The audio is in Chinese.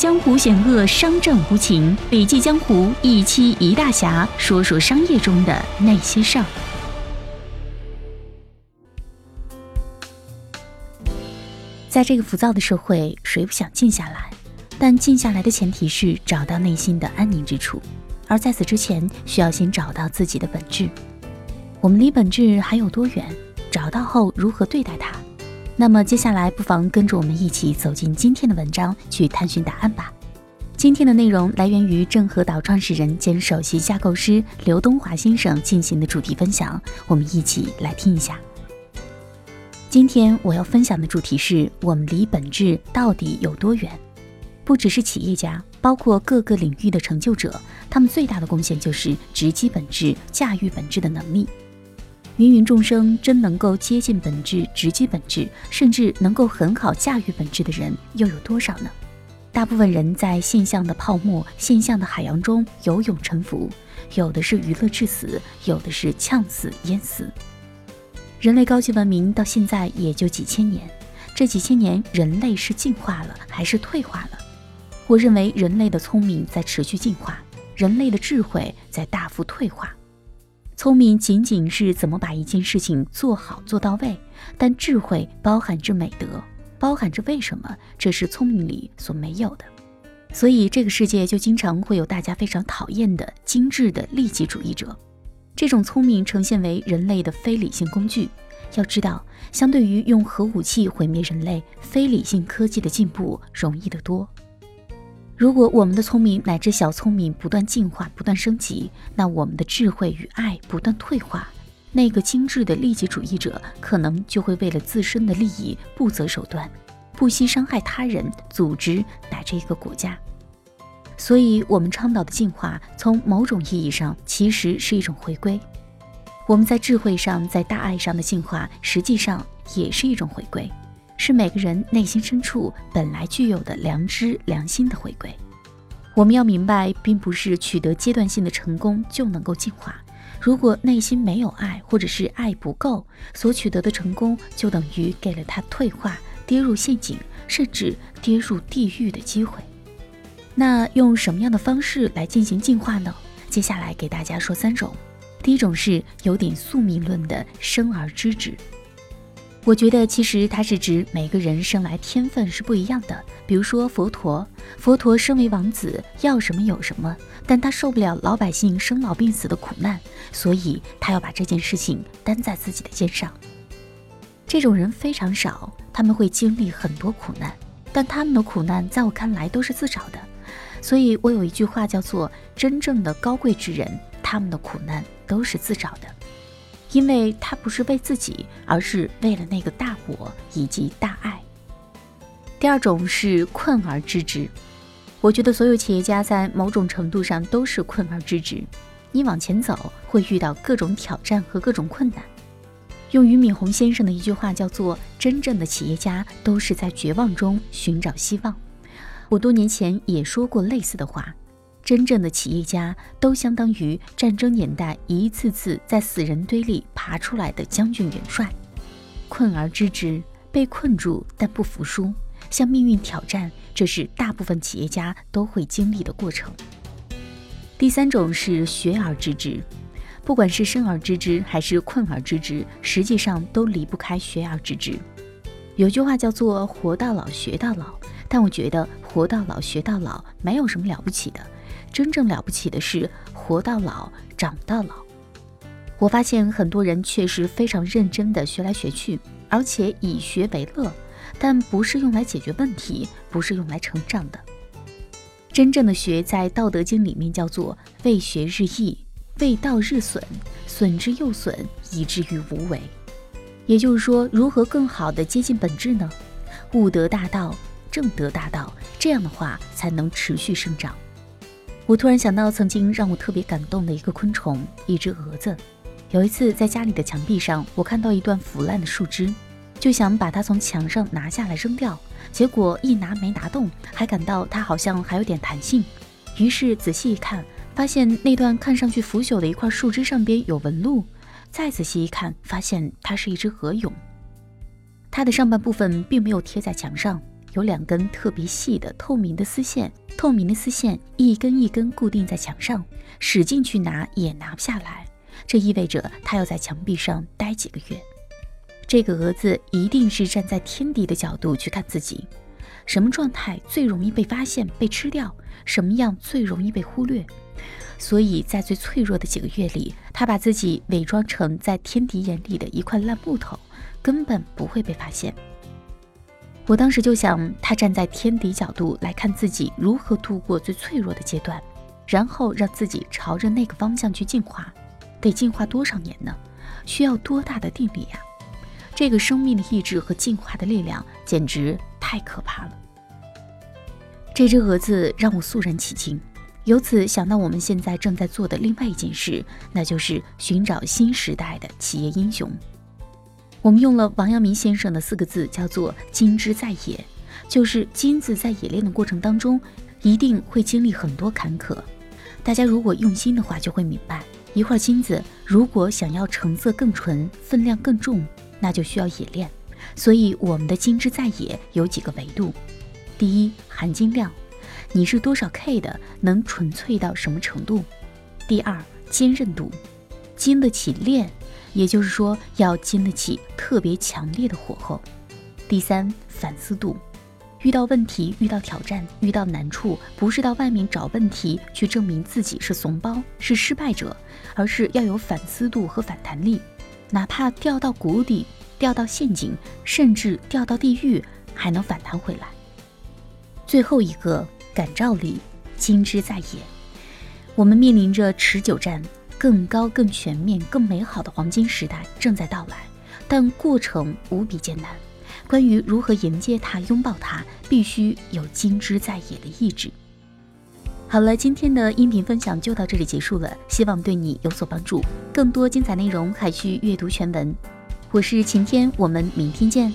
江湖险恶，商战无情。笔记江湖一期一大侠，说说商业中的那些事儿。在这个浮躁的社会，谁不想静下来？但静下来的前提是找到内心的安宁之处，而在此之前，需要先找到自己的本质。我们离本质还有多远？找到后如何对待它？那么接下来，不妨跟着我们一起走进今天的文章，去探寻答案吧。今天的内容来源于正和岛创始人兼首席架构师刘东华先生进行的主题分享，我们一起来听一下。今天我要分享的主题是我们离本质到底有多远？不只是企业家，包括各个领域的成就者，他们最大的贡献就是直击本质、驾驭本质的能力。芸芸众生真能够接近本质、直击本质，甚至能够很好驾驭本质的人又有多少呢？大部分人在现象的泡沫、现象的海洋中游泳沉浮，有的是娱乐致死，有的是呛死淹死。人类高级文明到现在也就几千年，这几千年人类是进化了还是退化了？我认为人类的聪明在持续进化，人类的智慧在大幅退化。聪明仅仅是怎么把一件事情做好做到位，但智慧包含着美德，包含着为什么，这是聪明里所没有的。所以这个世界就经常会有大家非常讨厌的精致的利己主义者。这种聪明呈现为人类的非理性工具。要知道，相对于用核武器毁灭人类，非理性科技的进步容易得多。如果我们的聪明乃至小聪明不断进化、不断升级，那我们的智慧与爱不断退化，那个精致的利己主义者可能就会为了自身的利益不择手段，不惜伤害他人、组织乃至一个国家。所以，我们倡导的进化，从某种意义上其实是一种回归。我们在智慧上、在大爱上的进化，实际上也是一种回归。是每个人内心深处本来具有的良知、良心的回归。我们要明白，并不是取得阶段性的成功就能够进化。如果内心没有爱，或者是爱不够，所取得的成功就等于给了他退化、跌入陷阱，甚至跌入地狱的机会。那用什么样的方式来进行进化呢？接下来给大家说三种。第一种是有点宿命论的生而知之。我觉得其实它是指每个人生来天分是不一样的。比如说佛陀，佛陀身为王子，要什么有什么，但他受不了老百姓生老病死的苦难，所以他要把这件事情担在自己的肩上。这种人非常少，他们会经历很多苦难，但他们的苦难在我看来都是自找的。所以我有一句话叫做：真正的高贵之人，他们的苦难都是自找的。因为他不是为自己，而是为了那个大我以及大爱。第二种是困而知之，我觉得所有企业家在某种程度上都是困而知之。你往前走，会遇到各种挑战和各种困难。用俞敏洪先生的一句话叫做：“真正的企业家都是在绝望中寻找希望。”我多年前也说过类似的话。真正的企业家都相当于战争年代一次次在死人堆里爬出来的将军元帅，困而知之，被困住但不服输，向命运挑战，这是大部分企业家都会经历的过程。第三种是学而知之，不管是生而知之还是困而知之，实际上都离不开学而知之。有句话叫做“活到老学到老”，但我觉得“活到老学到老”没有什么了不起的。真正了不起的是活到老，长到老。我发现很多人确实非常认真的学来学去，而且以学为乐，但不是用来解决问题，不是用来成长的。真正的学，在《道德经》里面叫做“为学日益，为道日损，损之又损，以至于无为”。也就是说，如何更好的接近本质呢？悟得大道，正得大道，这样的话才能持续生长。我突然想到，曾经让我特别感动的一个昆虫——一只蛾子。有一次，在家里的墙壁上，我看到一段腐烂的树枝，就想把它从墙上拿下来扔掉。结果一拿没拿动，还感到它好像还有点弹性。于是仔细一看，发现那段看上去腐朽的一块树枝上边有纹路。再仔细一看，发现它是一只鹅蛹。它的上半部分并没有贴在墙上。有两根特别细的透明的丝线，透明的丝线一根一根固定在墙上，使劲去拿也拿不下来。这意味着他要在墙壁上待几个月。这个蛾子一定是站在天敌的角度去看自己，什么状态最容易被发现被吃掉，什么样最容易被忽略。所以在最脆弱的几个月里，他把自己伪装成在天敌眼里的一块烂木头，根本不会被发现。我当时就想，他站在天敌角度来看自己如何度过最脆弱的阶段，然后让自己朝着那个方向去进化，得进化多少年呢？需要多大的定力呀？这个生命的意志和进化的力量简直太可怕了。这只蛾子让我肃然起敬，由此想到我们现在正在做的另外一件事，那就是寻找新时代的企业英雄。我们用了王阳明先生的四个字，叫做“金之在野”，就是金子在冶炼的过程当中，一定会经历很多坎坷。大家如果用心的话，就会明白，一块金子如果想要成色更纯、分量更重，那就需要冶炼。所以我们的金之在野有几个维度：第一，含金量，你是多少 K 的，能纯粹到什么程度；第二，坚韧度，经得起炼。也就是说，要经得起特别强烈的火候。第三，反思度，遇到问题、遇到挑战、遇到难处，不是到外面找问题去证明自己是怂包、是失败者，而是要有反思度和反弹力，哪怕掉到谷底、掉到陷阱，甚至掉到地狱，还能反弹回来。最后一个，感召力，金之在野。我们面临着持久战。更高、更全面、更美好的黄金时代正在到来，但过程无比艰难。关于如何迎接它、拥抱它，必须有金枝在野的意志。好了，今天的音频分享就到这里结束了，希望对你有所帮助。更多精彩内容还需阅读全文。我是晴天，我们明天见。